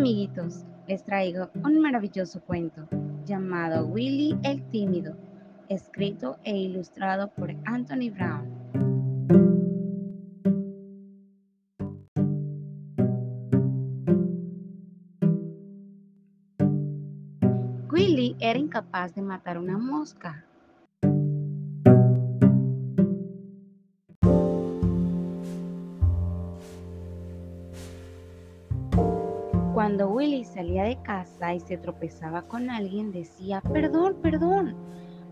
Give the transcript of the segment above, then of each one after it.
amiguitos, les traigo un maravilloso cuento llamado Willy el Tímido, escrito e ilustrado por Anthony Brown. Willy era incapaz de matar una mosca, Cuando Willy salía de casa y se tropezaba con alguien, decía, perdón, perdón.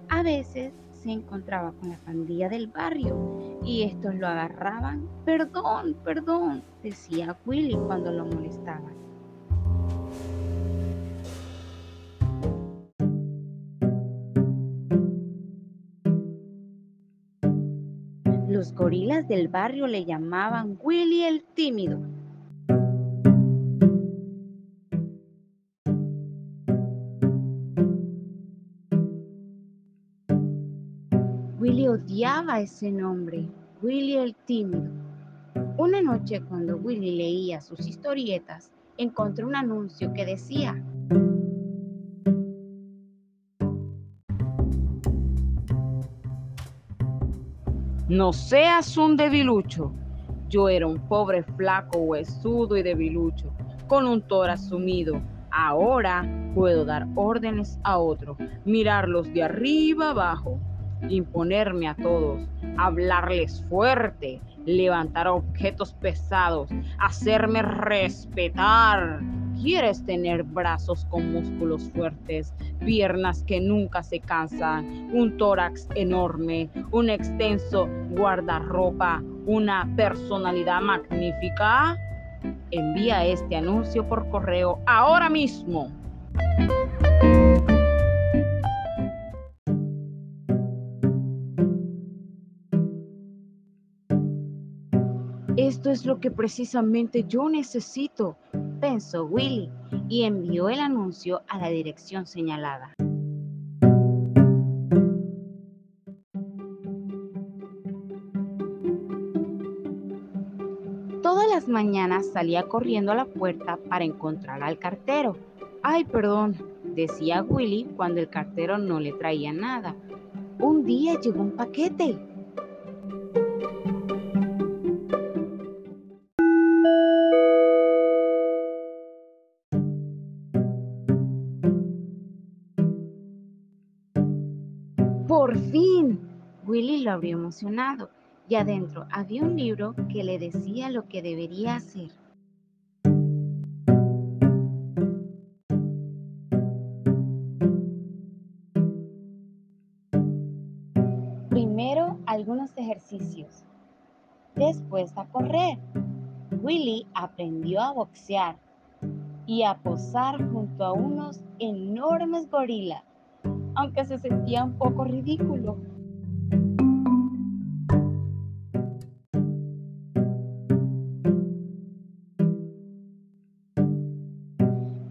A veces se encontraba con la pandilla del barrio y estos lo agarraban. Perdón, perdón, decía Willy cuando lo molestaban. Los gorilas del barrio le llamaban Willy el tímido Willy odiaba ese nombre, Willy el tímido. Una noche cuando Willy leía sus historietas, encontró un anuncio que decía, No seas un debilucho. Yo era un pobre flaco, huesudo y debilucho, con un tórax sumido. Ahora puedo dar órdenes a otro, mirarlos de arriba abajo imponerme a todos, hablarles fuerte, levantar objetos pesados, hacerme respetar. ¿Quieres tener brazos con músculos fuertes, piernas que nunca se cansan, un tórax enorme, un extenso guardarropa, una personalidad magnífica? Envía este anuncio por correo ahora mismo. Esto es lo que precisamente yo necesito, pensó Willy y envió el anuncio a la dirección señalada. Todas las mañanas salía corriendo a la puerta para encontrar al cartero. Ay, perdón, decía Willy cuando el cartero no le traía nada. Un día llegó un paquete. Por fin. Willy lo abrió emocionado y adentro había un libro que le decía lo que debería hacer. Primero algunos ejercicios, después a correr. Willy aprendió a boxear y a posar junto a unos enormes gorilas aunque se sentía un poco ridículo.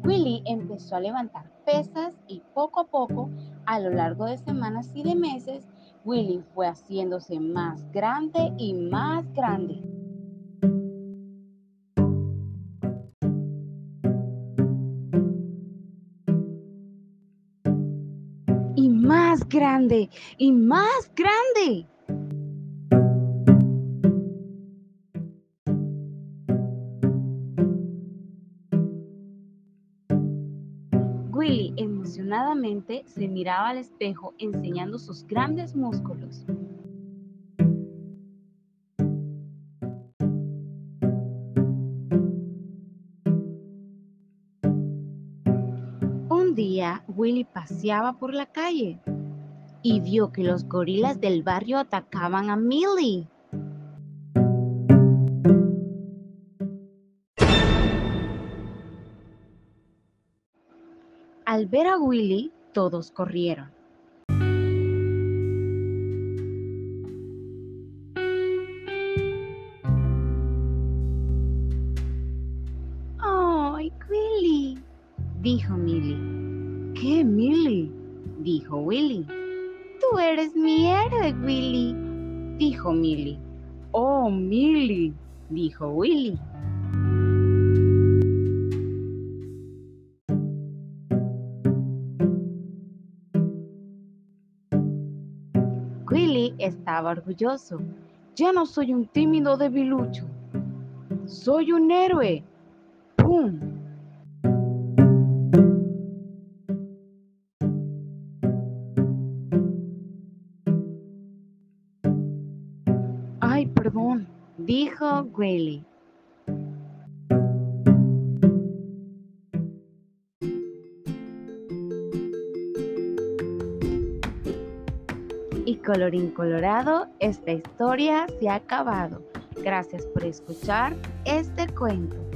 Willy empezó a levantar pesas y poco a poco, a lo largo de semanas y de meses, Willy fue haciéndose más grande y más grande. Más grande y más grande. Willy emocionadamente se miraba al espejo enseñando sus grandes músculos. Día Willy paseaba por la calle y vio que los gorilas del barrio atacaban a Millie. Al ver a Willy, todos corrieron. ¡Ay, Willy! dijo Millie qué, Milly? dijo Willy. Tú eres mi héroe, Willy, dijo Milly. Oh, Milly, dijo Willy. Willy estaba orgulloso. Ya no soy un tímido debilucho. Soy un héroe. ¡Pum! Dijo Willy. Y colorín colorado, esta historia se ha acabado. Gracias por escuchar este cuento.